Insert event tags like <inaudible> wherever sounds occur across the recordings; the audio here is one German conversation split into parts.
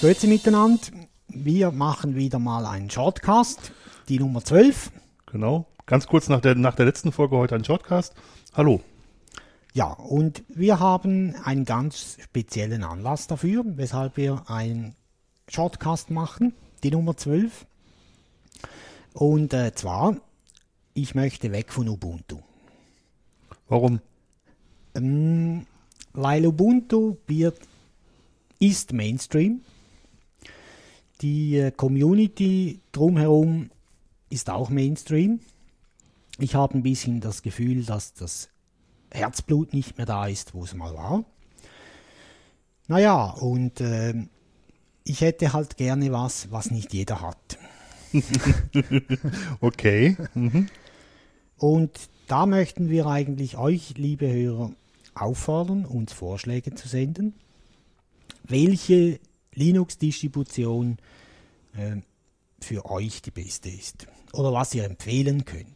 Grüezi miteinander. Wir machen wieder mal einen Shortcast, die Nummer 12. Genau. Ganz kurz nach der, nach der letzten Folge heute ein Shortcast. Hallo. Ja, und wir haben einen ganz speziellen Anlass dafür, weshalb wir einen Shortcast machen, die Nummer 12. Und äh, zwar, ich möchte weg von Ubuntu. Warum? Ähm, weil Ubuntu wird, ist Mainstream. Die äh, Community drumherum ist auch Mainstream. Ich habe ein bisschen das Gefühl, dass das Herzblut nicht mehr da ist, wo es mal war. Naja, und äh, ich hätte halt gerne was, was nicht jeder hat. <laughs> okay. Mhm. Und da möchten wir eigentlich euch, liebe Hörer, auffordern, uns Vorschläge zu senden, welche Linux-Distribution äh, für euch die beste ist oder was ihr empfehlen könnt.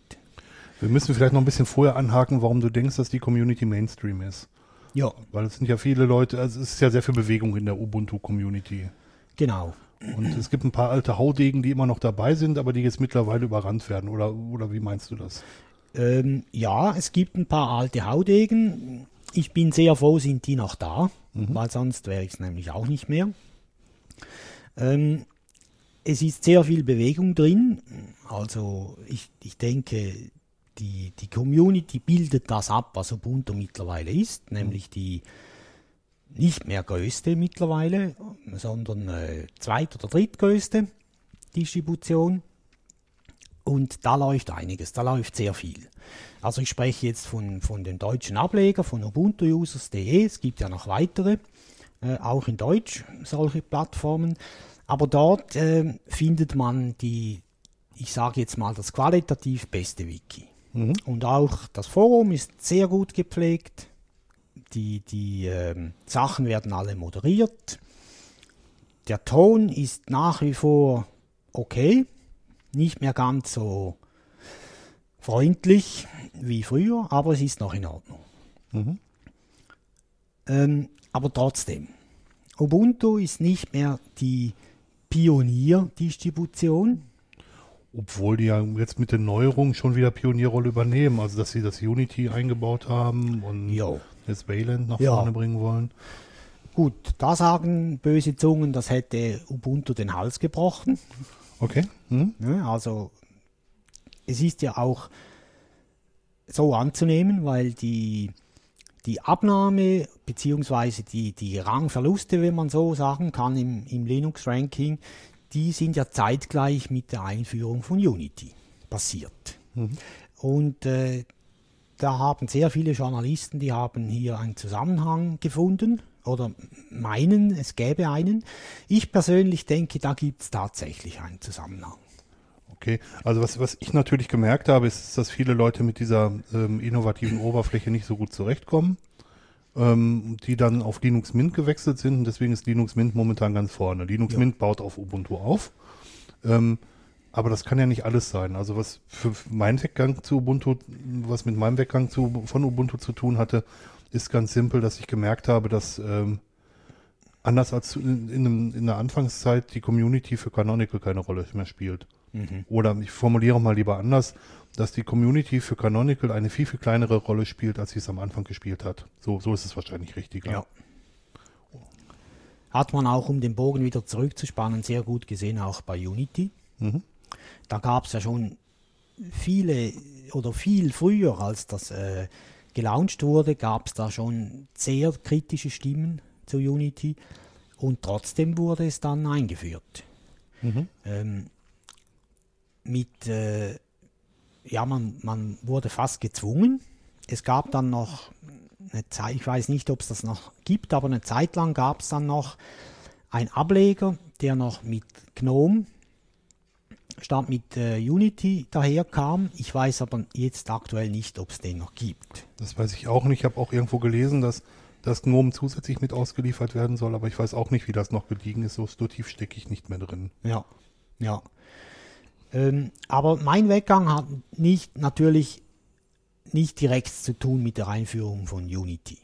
Wir müssen vielleicht noch ein bisschen vorher anhaken, warum du denkst, dass die Community Mainstream ist. Ja, Weil es sind ja viele Leute, also es ist ja sehr viel Bewegung in der Ubuntu-Community. genau. Und es gibt ein paar alte Haudegen, die immer noch dabei sind, aber die jetzt mittlerweile überrannt werden. Oder, oder wie meinst du das? Ähm, ja, es gibt ein paar alte Haudegen. Ich bin sehr froh, sind die noch da, weil sonst wäre ich es nämlich auch nicht mehr. Ähm, es ist sehr viel Bewegung drin. Also ich, ich denke, die, die Community bildet das ab, was Ubuntu mittlerweile ist, nämlich die nicht mehr größte mittlerweile, sondern äh, zweit- oder drittgrößte Distribution. Und da läuft einiges, da läuft sehr viel. Also ich spreche jetzt von, von dem deutschen Ableger, von ubuntuusers.de. Es gibt ja noch weitere, äh, auch in Deutsch, solche Plattformen. Aber dort äh, findet man die, ich sage jetzt mal, das qualitativ beste Wiki. Und auch das Forum ist sehr gut gepflegt. Die, die ähm, Sachen werden alle moderiert. Der Ton ist nach wie vor okay, nicht mehr ganz so freundlich wie früher, aber es ist noch in Ordnung. Ähm, aber trotzdem, Ubuntu ist nicht mehr die Pionierdistribution. Obwohl die ja jetzt mit den Neuerungen schon wieder Pionierrolle übernehmen. Also, dass sie das Unity eingebaut haben und Jo. das Wayland nach Ja. vorne bringen wollen. Gut, da sagen böse Zungen, das hätte Ubuntu den Hals gebrochen. Okay. Mhm. Ne? Also es ist ja auch so anzunehmen, weil die, die Abnahme bzw. Die, die Rangverluste, wenn man so sagen kann, im, im Linux-Ranking, die sind ja zeitgleich mit der Einführung von Unity passiert. Und äh, da haben sehr viele Journalisten, die haben hier einen Zusammenhang gefunden oder meinen, es gäbe einen. Ich persönlich denke, da gibt es tatsächlich einen Zusammenhang. Okay, also was, was ich natürlich gemerkt habe, ist, dass viele Leute mit dieser ähm, innovativen Oberfläche nicht so gut zurechtkommen, ähm, die dann auf Linux Mint gewechselt sind und deswegen ist Linux Mint momentan ganz vorne. Linux Ja. Mint baut auf Ubuntu auf, ähm, aber das kann ja nicht alles sein. Also was für meinen Weggang zu Ubuntu, was mit meinem Weggang zu, von Ubuntu zu tun hatte, ist ganz simpel, dass ich gemerkt habe, dass ähm, anders als in, in, in der Anfangszeit die Community für Canonical keine Rolle mehr spielt. Oder ich formuliere mal lieber anders, dass die Community für Canonical eine viel, viel kleinere Rolle spielt, als sie es am Anfang gespielt hat. So, so ist es wahrscheinlich richtiger. Ja. Hat man auch, um den Bogen wieder zurückzuspannen, sehr gut gesehen, auch bei Unity. Da gab es ja schon viele oder viel früher, als das äh, gelauncht wurde, gab es da schon sehr kritische Stimmen zu Unity und trotzdem wurde es dann eingeführt. Ähm, mit, äh, ja, man, man wurde fast gezwungen. Es gab dann noch eine Zeit, ich weiß nicht, ob es das noch gibt, aber eine Zeit lang gab es dann noch einen Ableger, der noch mit GNOME statt mit äh, Unity daherkam. Ich weiß aber jetzt aktuell nicht, ob es den noch gibt. Das weiß ich auch nicht. Ich habe auch irgendwo gelesen, dass das GNOME zusätzlich mit ausgeliefert werden soll, aber ich weiß auch nicht, wie das noch gediegen ist. So, so tief stecke ich nicht mehr drin. Ja, ja. Ähm, aber mein Weggang hat nicht natürlich nicht direkt zu tun mit der Einführung von Unity.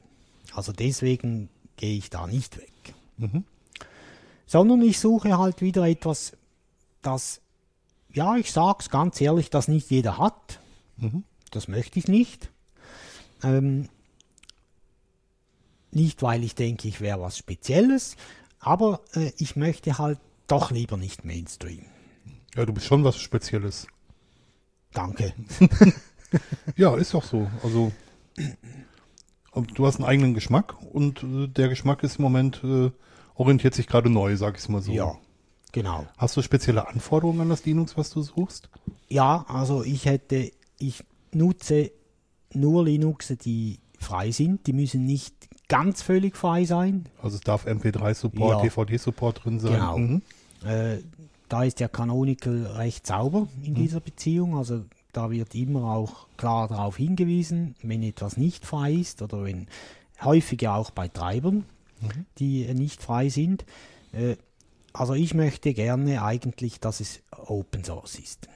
Also deswegen gehe ich da nicht weg. Mhm. Sondern ich suche halt wieder etwas, das, ja, ich sag's ganz ehrlich, das nicht jeder hat. Mhm. Das möchte ich nicht. Ähm, nicht, weil ich denke, ich wäre was Spezielles, aber äh, ich möchte halt doch lieber nicht Mainstream. Ja, du bist schon was Spezielles. Danke. <laughs> Ja, ist doch so. Also und du hast einen eigenen Geschmack und äh, der Geschmack ist im Moment äh, orientiert sich gerade neu, sag ich mal so. Ja, genau. Hast du spezielle Anforderungen an das Linux, was du suchst? Ja, also ich hätte, ich nutze nur Linux, die frei sind. Die müssen nicht ganz völlig frei sein. Also es darf MP3-Support, Ja. DVD-Support drin sein. Genau. Mhm. Äh, da ist der Canonical recht sauber in dieser Beziehung. Also da wird immer auch klar darauf hingewiesen, wenn etwas nicht frei ist oder wenn häufig ja auch bei Treibern, die äh, nicht frei sind. Äh, also ich möchte gerne eigentlich, dass es Open Source ist.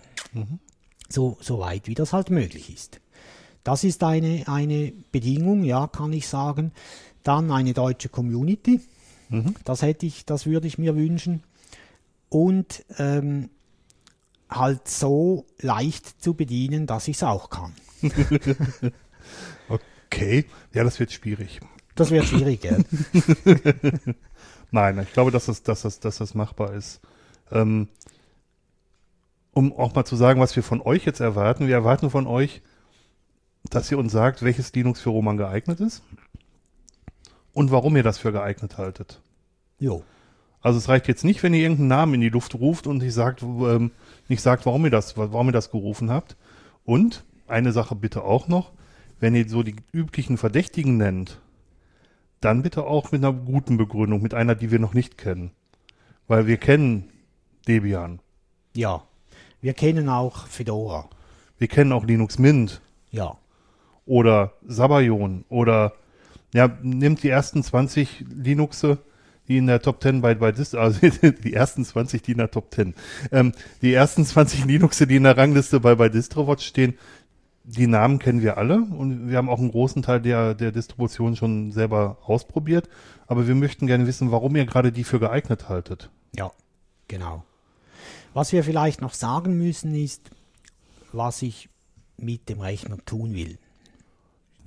So, so weit wie das halt möglich ist. Das ist eine, eine Bedingung, ja, kann ich sagen. Dann eine deutsche Community. Das hätte ich, das würde ich mir wünschen. Und ähm, halt so leicht zu bedienen, dass ich es auch kann. <laughs> Okay, ja, das wird schwierig. Das wird schwierig, gell? <laughs> Nein, ich glaube, dass das, dass das, dass das machbar ist. Ähm, um auch mal zu sagen, was wir von euch jetzt erwarten. Wir erwarten von euch, dass ihr uns sagt, welches Linux für Roman geeignet ist und warum ihr das für geeignet haltet. Jo. Also es reicht jetzt nicht, wenn ihr irgendeinen Namen in die Luft ruft und nicht sagt, ähm, nicht sagt, warum ihr das, warum ihr das gerufen habt. Und eine Sache bitte auch noch, wenn ihr so die üblichen Verdächtigen nennt, dann bitte auch mit einer guten Begründung, mit einer, die wir noch nicht kennen. Weil wir kennen Debian. Ja. Wir kennen auch Fedora. Wir kennen auch Linux Mint Ja. oder Sabayon oder ja, nimmt die ersten 20 Linuxe, die in der Top 10 bei, bei Dist, also <laughs> die ersten 20, die in der Top 10, ähm, die ersten 20 Linuxe, die in der Rangliste bei, bei DistroWatch stehen, die Namen kennen wir alle und wir haben auch einen großen Teil der, der Distribution schon selber ausprobiert, aber wir möchten gerne wissen, warum ihr gerade die für geeignet haltet. Ja. Genau. Was wir vielleicht noch sagen müssen ist, was ich mit dem Rechner tun will.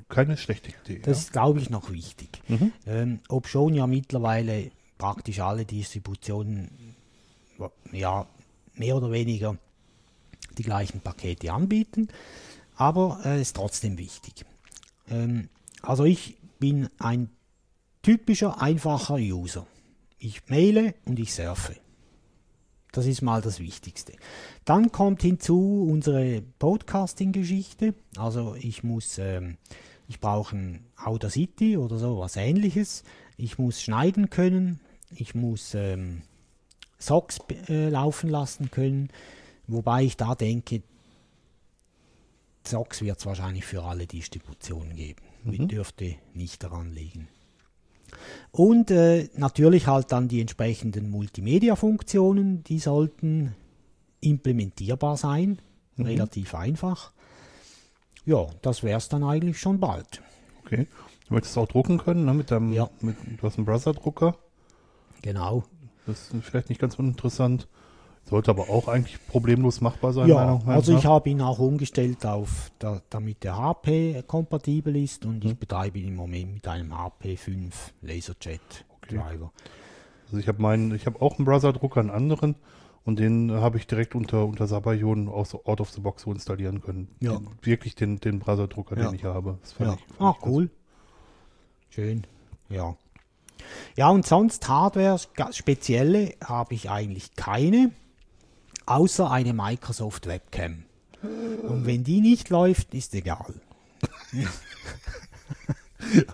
Keine schlechte Idee. Das ist, glaube ich, noch wichtig. Mhm. Ähm, ob schon ja mittlerweile praktisch alle Distributionen ja, mehr oder weniger die gleichen Pakete anbieten, aber es ist trotzdem wichtig. Ähm, also ich bin ein typischer, einfacher User. Ich maile und ich surfe. Das ist mal das Wichtigste. Dann kommt hinzu unsere Podcasting-Geschichte. Also ich muss, ähm, ich brauche ein Audacity oder so was ähnliches. Ich muss schneiden können. Ich muss ähm, Socks äh, laufen lassen können. Wobei ich da denke, Socks wird es wahrscheinlich für alle Distributionen geben. Dürfte nicht daran liegen. Und äh, natürlich halt dann die entsprechenden Multimedia-Funktionen, die sollten implementierbar sein, relativ einfach. Ja, das wäre es dann eigentlich schon bald. Okay. Du möchtest auch drucken können, ne, mit deinem, Ja. mit, du hast einen Browser-Drucker. Genau. Das ist vielleicht nicht ganz uninteressant. Sollte aber auch eigentlich problemlos machbar sein. Ja, also ich habe ihn auch umgestellt auf, da, damit der HP kompatibel ist und ich betreibe ihn im Moment mit einem HP 5 Laserjet Driver. Also ich habe meinen, ich habe auch einen Browser-Drucker, einen anderen, und den habe ich direkt unter, unter Sabayon aus out of the box so installieren können. Ja. Den, wirklich den, den Browser-Drucker, Ja. den ich habe. Das fand Ja. ich- fand Ah, ich cool. Schön. Ja. Ja, und sonst Hardware spezielle habe ich eigentlich keine, außer eine Microsoft Webcam. Und wenn die nicht läuft, ist egal. <laughs>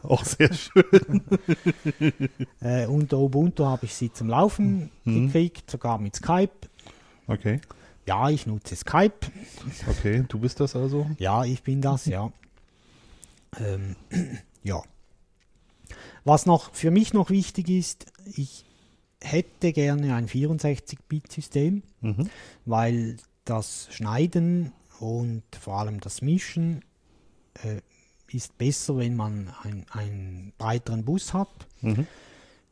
Auch sehr schön. <laughs> Äh, unter Ubuntu habe ich sie zum Laufen gekriegt, sogar mit Skype. Okay, Ja, ich nutze Skype. okay, du bist das also. Ja, ich bin das, ja. Ähm, <clears throat> ja. Was noch für mich noch wichtig ist, ich hätte gerne ein 64-Bit-System, Mhm. weil das Schneiden und vor allem das Mischen äh, ist besser, wenn man ein, einen breiteren Bus hat. Mhm.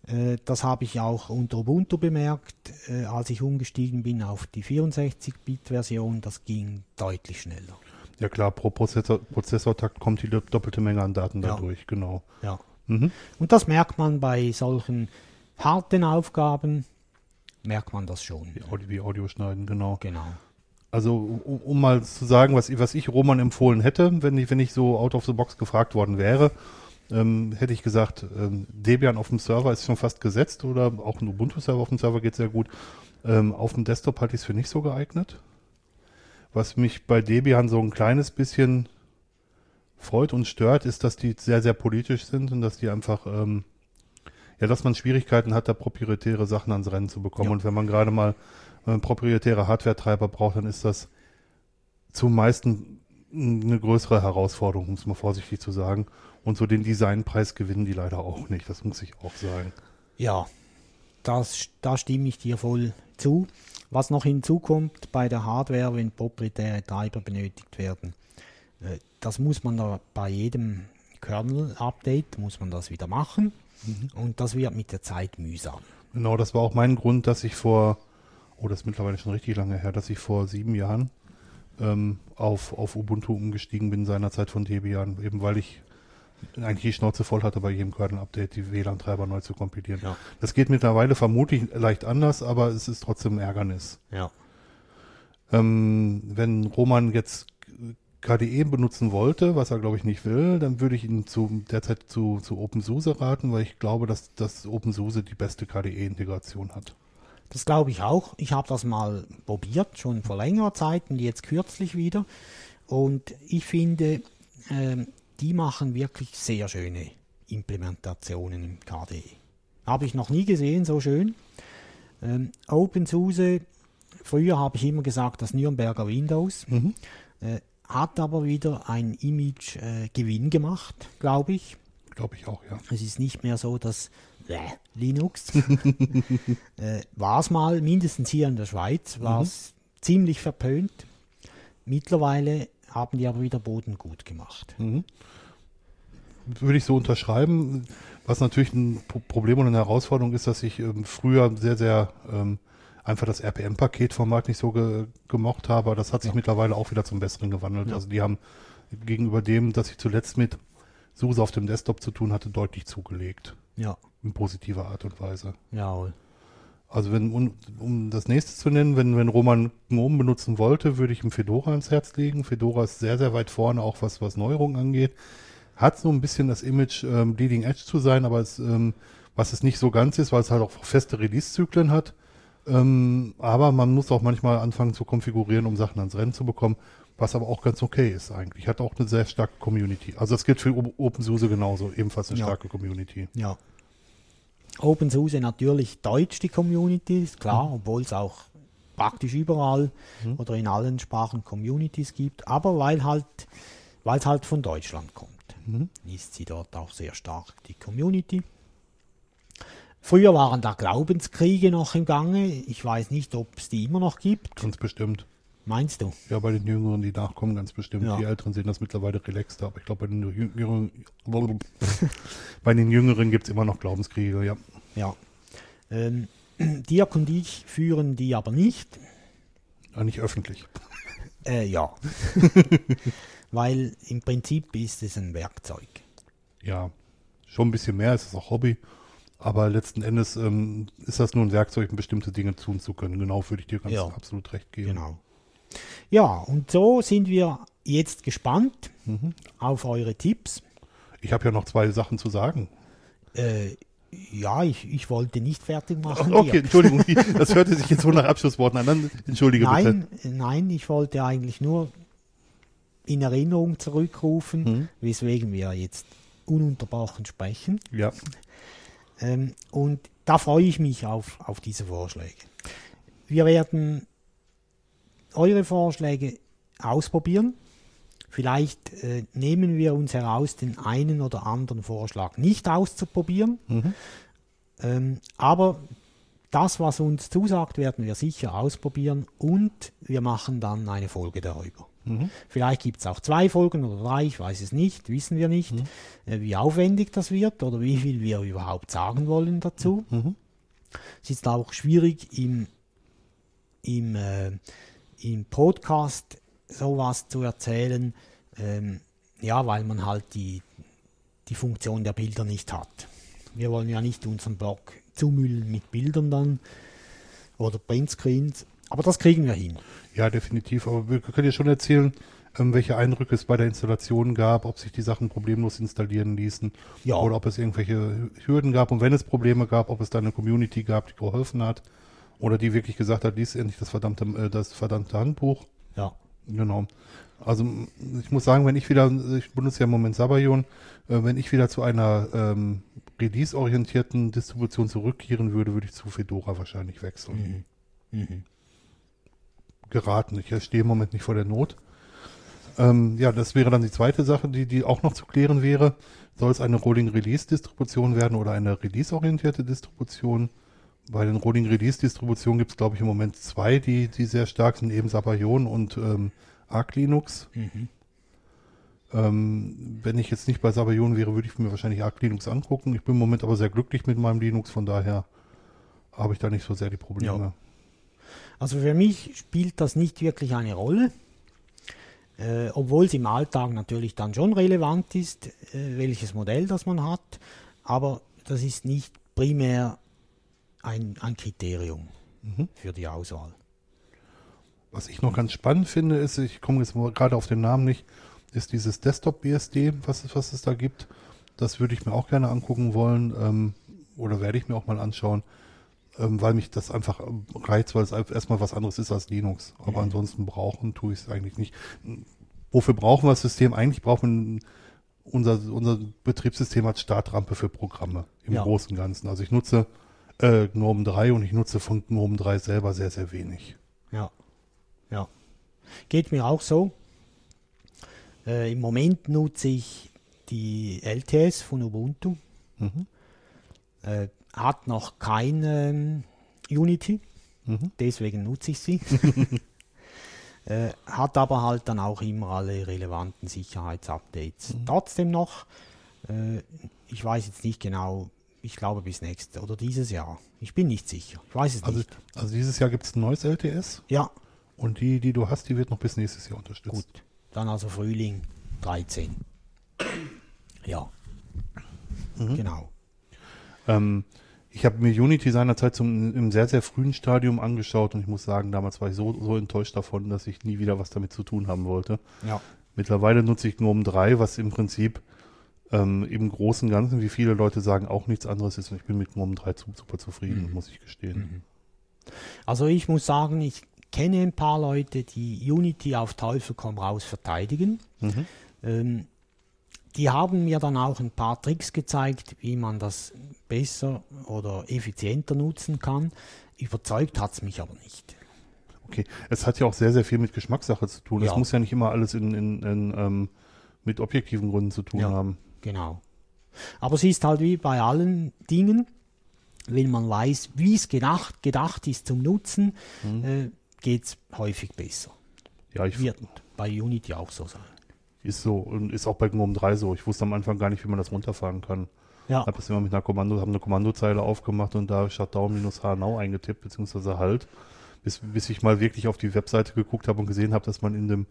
Äh, das habe ich auch unter Ubuntu bemerkt, äh, als ich umgestiegen bin auf die 64-Bit-Version. Das ging deutlich schneller. Ja klar, pro Prozessor, Prozessortakt kommt die doppelte Menge an Daten Ja. dadurch, genau. Ja. Mhm. Und das merkt man bei solchen harten Aufgaben, merkt man das schon. Wie Audio, wie Audio schneiden, genau. Genau. Also um, um mal zu sagen, was, was ich Roman empfohlen hätte, wenn ich, wenn ich so out of the box gefragt worden wäre, ähm, hätte ich gesagt, ähm, Debian auf dem Server ist schon fast gesetzt oder auch ein Ubuntu-Server auf dem Server geht sehr gut. Ähm, auf dem Desktop halte ich es für nicht so geeignet. Was mich bei Debian so ein kleines bisschen freut und stört, ist, dass die sehr, sehr politisch sind und dass die einfach, ähm, ja, dass man Schwierigkeiten hat, da proprietäre Sachen ans Rennen zu bekommen. Ja. Und wenn man gerade mal äh, proprietäre Hardware-Treiber braucht, dann ist das zum meisten eine größere Herausforderung, um es mal vorsichtig zu sagen. Und so den Designpreis gewinnen die leider auch nicht, das muss ich auch sagen. Ja, das, da stimme ich dir voll zu. Was noch hinzukommt bei der Hardware, wenn proprietäre Treiber benötigt werden, äh, das muss man da bei jedem Kernel-Update muss man das wieder machen und das wird mit der Zeit mühsam. Genau, das war auch mein Grund, dass ich vor, oh, das ist mittlerweile schon richtig lange her, dass ich vor sieben Jahren ähm, auf, auf Ubuntu umgestiegen bin seinerzeit von Debian, eben weil ich eigentlich die Schnauze voll hatte, bei jedem Kernel-Update die WLAN-Treiber neu zu kompilieren. Ja. Das geht mittlerweile vermutlich leicht anders, aber es ist trotzdem ein Ärgernis. Ja. Ähm, wenn Roman jetzt KDE benutzen wollte, was er glaube ich nicht will, dann würde ich ihn zu, derzeit zu, zu OpenSUSE raten, weil ich glaube, dass, dass OpenSUSE die beste KDE-Integration hat. Das glaube ich auch. Ich habe das mal probiert, schon vor längerer Zeit und jetzt kürzlich wieder. Und ich finde, ähm, die machen wirklich sehr schöne Implementationen im KDE. Habe ich noch nie gesehen, so schön. Ähm, OpenSUSE, früher habe ich immer gesagt, das Nürnberger Windows, äh, hat aber wieder ein Image-Gewinn äh, gemacht, glaube ich. Glaube ich auch, ja. Es ist nicht mehr so, dass <laughs> äh, Linux äh, war es mal, mindestens hier in der Schweiz, war es ziemlich verpönt. Mittlerweile haben die aber wieder Boden gut gemacht. Würde ich so unterschreiben. Was natürlich ein Pro- Problem und eine Herausforderung ist, dass ich ähm, früher sehr, sehr ähm, einfach das RPM-Paketformat nicht so ge gemocht habe. Das hat sich mittlerweile auch wieder zum Besseren gewandelt. Ja. Also die haben gegenüber dem, dass ich zuletzt mit SUSE auf dem Desktop zu tun hatte, deutlich zugelegt. Ja, In positiver Art und Weise. jawohl. Also wenn, um, um das nächste zu nennen, wenn, wenn Roman GNOME benutzen wollte, würde ich ihm Fedora ans Herz legen. Fedora ist sehr, sehr weit vorne, auch was, was Neuerungen angeht. Hat so ein bisschen das Image, ähm, Leading Edge zu sein, aber es, ähm, was es nicht so ganz ist, weil es halt auch feste Release-Zyklen hat. Ähm, aber man muss auch manchmal anfangen zu konfigurieren, um Sachen ans Rennen zu bekommen, was aber auch ganz okay ist eigentlich. Hat auch eine sehr starke Community. Also das gilt für OpenSUSE genauso, ebenfalls eine Ja. starke Community. Ja. OpenSUSE natürlich deutsch die Community, ist klar, obwohl es auch praktisch überall oder in allen Sprachen Communities gibt, aber weil halt, weil es halt von Deutschland kommt, ist sie dort auch sehr stark, die Community. Früher waren da Glaubenskriege noch im Gange. Ich weiß nicht, ob es die immer noch gibt. Ganz bestimmt. Meinst du? Ja, bei den Jüngeren, die nachkommen, ganz bestimmt. Ja. Die Älteren sehen das mittlerweile relaxter, aber ich glaube, bei den Jüngeren, <laughs> bei den Jüngeren gibt es immer noch Glaubenskriege, ja. Ja. Ähm, <clears throat> Dirk und ich führen die aber nicht. Aber nicht öffentlich. Äh, ja. <laughs> Weil im Prinzip ist es ein Werkzeug. Ja, schon ein bisschen mehr, es ist auch Hobby. Aber letzten Endes ähm, ist das nur ein Werkzeug, um bestimmte Dinge tun zu können. Genau, würde ich dir ganz Ja. absolut recht geben. Genau. Ja, und so sind wir jetzt gespannt auf eure Tipps. Ich habe ja noch zwei Sachen zu sagen. Äh, ja, ich, ich wollte nicht fertig machen. <laughs> Okay, Dirk. Entschuldigung, das hörte sich jetzt so nach Abschlussworten an. Dann entschuldige Nein, nein, ich wollte eigentlich nur in Erinnerung zurückrufen, Mhm. weswegen wir jetzt ununterbrochen sprechen. bitte. Ja, Ähm, und da freue ich mich auf, auf diese Vorschläge. Wir werden eure Vorschläge ausprobieren. Vielleicht äh, nehmen wir uns heraus, den einen oder anderen Vorschlag nicht auszuprobieren. Ähm, aber das, was uns zusagt, werden wir sicher ausprobieren und wir machen dann eine Folge darüber. Vielleicht gibt es auch zwei Folgen oder drei, ich weiß es nicht, wissen wir nicht, äh, wie aufwendig das wird oder wie viel wir überhaupt sagen wollen dazu. Es ist auch schwierig im, im, äh, im Podcast sowas zu erzählen, ähm, ja, weil man halt die, die Funktion der Bilder nicht hat. Wir wollen ja nicht unseren Blog zumüllen mit Bildern dann oder Printscreens, aber das kriegen wir hin. Ja, definitiv. Aber wir können ja schon erzählen, ähm, welche Eindrücke es bei der Installation gab, ob sich die Sachen problemlos installieren ließen Ja. oder ob es irgendwelche Hürden gab und wenn es Probleme gab, ob es da eine Community gab, die geholfen hat oder die wirklich gesagt hat, lies endlich das verdammte, äh, das verdammte Handbuch. Ja, Genau. Also ich muss sagen, wenn ich wieder, ich benutze ja im Moment Sabayon, äh, wenn ich wieder zu einer ähm, release-orientierten Distribution zurückkehren würde, würde ich zu Fedora wahrscheinlich wechseln. Mhm. Geraten. Ich stehe im Moment nicht vor der Not. Ähm, ja, das wäre dann die zweite Sache, die, die auch noch zu klären wäre. Soll es eine Rolling Release Distribution werden oder eine Release-orientierte Distribution? Bei den Rolling Release Distributionen gibt es, glaube ich, im Moment zwei, die, die sehr stark sind, eben Sabayon und ähm, Arc Linux. Mhm. Ähm, wenn ich jetzt nicht bei Sabayon wäre, würde ich mir wahrscheinlich Arc Linux angucken. Ich bin im Moment aber sehr glücklich mit meinem Linux, von daher habe ich da nicht so sehr die Probleme. Ja. Also für mich spielt das nicht wirklich eine Rolle, äh, obwohl es im Alltag natürlich dann schon relevant ist, äh, welches Modell das man hat, aber das ist nicht primär ein, ein Kriterium für die Auswahl. Was ich noch ganz spannend finde, ist, ich komme jetzt gerade auf den Namen nicht, ist dieses Desktop BSD, was es, was es da gibt. Das würde ich mir auch gerne angucken wollen ähm, oder werde ich mir auch mal anschauen, ähm, weil mich das einfach ähm, reizt, weil es erstmal was anderes ist als Linux. Aber ansonsten brauchen tue ich es eigentlich nicht. Wofür brauchen wir das System? Eigentlich brauchen wir unser, unser Betriebssystem als Startrampe für Programme im Ja. Großen und Ganzen. Also ich nutze äh, GNOME 3 und ich nutze von GNOME 3 selber sehr, sehr wenig. Ja, ja. Geht mir auch so. Äh, Im Moment nutze ich die LTS von Ubuntu. Mhm. Äh, hat noch kein ähm, Unity, Mhm. deswegen nutze ich sie. <laughs> äh, hat aber halt dann auch immer alle relevanten Sicherheitsupdates. Trotzdem noch, äh, ich weiß jetzt nicht genau, ich glaube bis nächstes oder dieses Jahr. Ich bin nicht sicher. Ich weiß es Also, nicht. also dieses Jahr gibt es ein neues LTS Ja, und die, die du hast, die wird noch bis nächstes Jahr unterstützt. Gut, dann also Frühling 13. Ja. Genau. Ähm, ich habe mir Unity seinerzeit zum, im sehr, sehr frühen Stadium angeschaut und ich muss sagen, damals war ich so, so enttäuscht davon, dass ich nie wieder was damit zu tun haben wollte. Ja. Mittlerweile nutze ich GNOME 3, was im Prinzip ähm, im Großen und Ganzen, wie viele Leute sagen, auch nichts anderes ist und ich bin mit GNOME 3 zu, super zufrieden, muss ich gestehen. Also ich muss sagen, ich kenne ein paar Leute, die Unity auf Teufel komm raus verteidigen. Mhm. Ähm, die haben mir dann auch ein paar Tricks gezeigt, wie man das besser oder effizienter nutzen kann. Überzeugt hat es mich aber nicht. Okay, es hat ja auch sehr, sehr viel mit Geschmackssache zu tun. Es Ja. muss ja nicht immer alles in, in, in, ähm, mit objektiven Gründen zu tun Ja. haben. Genau. Aber es ist halt wie bei allen Dingen, wenn man weiß, wie es gedacht, gedacht ist zum Nutzen, äh, geht es häufig besser. Ja, ich Wird bei Unity auch so sein. Ist so und ist auch bei GNOME 3 so. Ich wusste am Anfang gar nicht, wie man das runterfahren kann. Ja, Habe das immer mit einer Kommando, habe eine Kommandozeile aufgemacht und da Shutdown-H now eingetippt, beziehungsweise halt, bis, bis ich mal wirklich auf die Webseite geguckt habe und gesehen habe, dass man in dem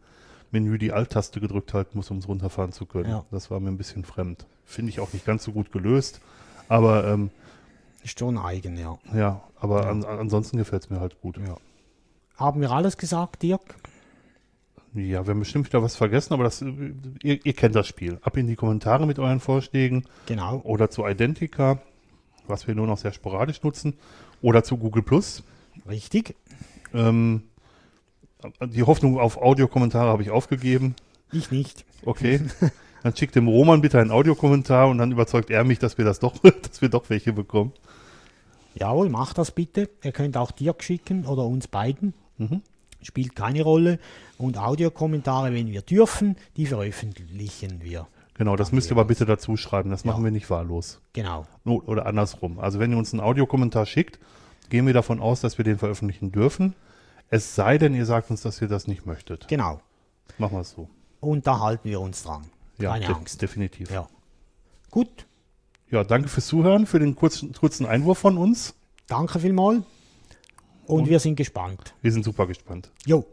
Menü die Alt-Taste gedrückt halten muss, um es runterfahren zu können. Ja. Das war mir ein bisschen fremd. Finde ich auch nicht ganz so gut gelöst. Aber ähm, ist schon eigen, ja. ja, aber Ja. An, an, ansonsten gefällt es mir halt gut. ja. Haben wir alles gesagt, Dirk? Ja, wir haben bestimmt wieder was vergessen, aber das, ihr, ihr kennt das Spiel. Ab in die Kommentare mit euren Vorschlägen. Genau. oder zu Identica, was wir nur noch sehr sporadisch nutzen, oder zu Google Plus. Richtig. Ähm, die Hoffnung auf Audiokommentare habe ich aufgegeben. Ich nicht. Okay. <laughs> dann schickt dem Roman bitte einen Audiokommentar und dann überzeugt er mich, dass wir das doch, <laughs> dass wir doch welche bekommen. Jawohl, macht das bitte. Ihr könnt auch Dirk schicken oder uns beiden. Mhm spielt keine Rolle. Und Audiokommentare, wenn wir dürfen, die veröffentlichen wir. Genau, das müsst ihr aber bitte dazu schreiben. Das ja. machen wir nicht wahllos. Genau. Oder andersrum. Also wenn ihr uns einen Audiokommentar schickt, gehen wir davon aus, dass wir den veröffentlichen dürfen. Es sei denn, ihr sagt uns, dass ihr das nicht möchtet. Genau. Machen wir es so. Und da halten wir uns dran. Ja, de Angst. definitiv. Ja. Gut. Ja, danke fürs Zuhören, für den kurzen, kurzen Einwurf von uns. Danke vielmals. Und, und wir sind gespannt. Wir sind super gespannt. Jo.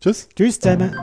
Tschüss. Tschüss zusammen.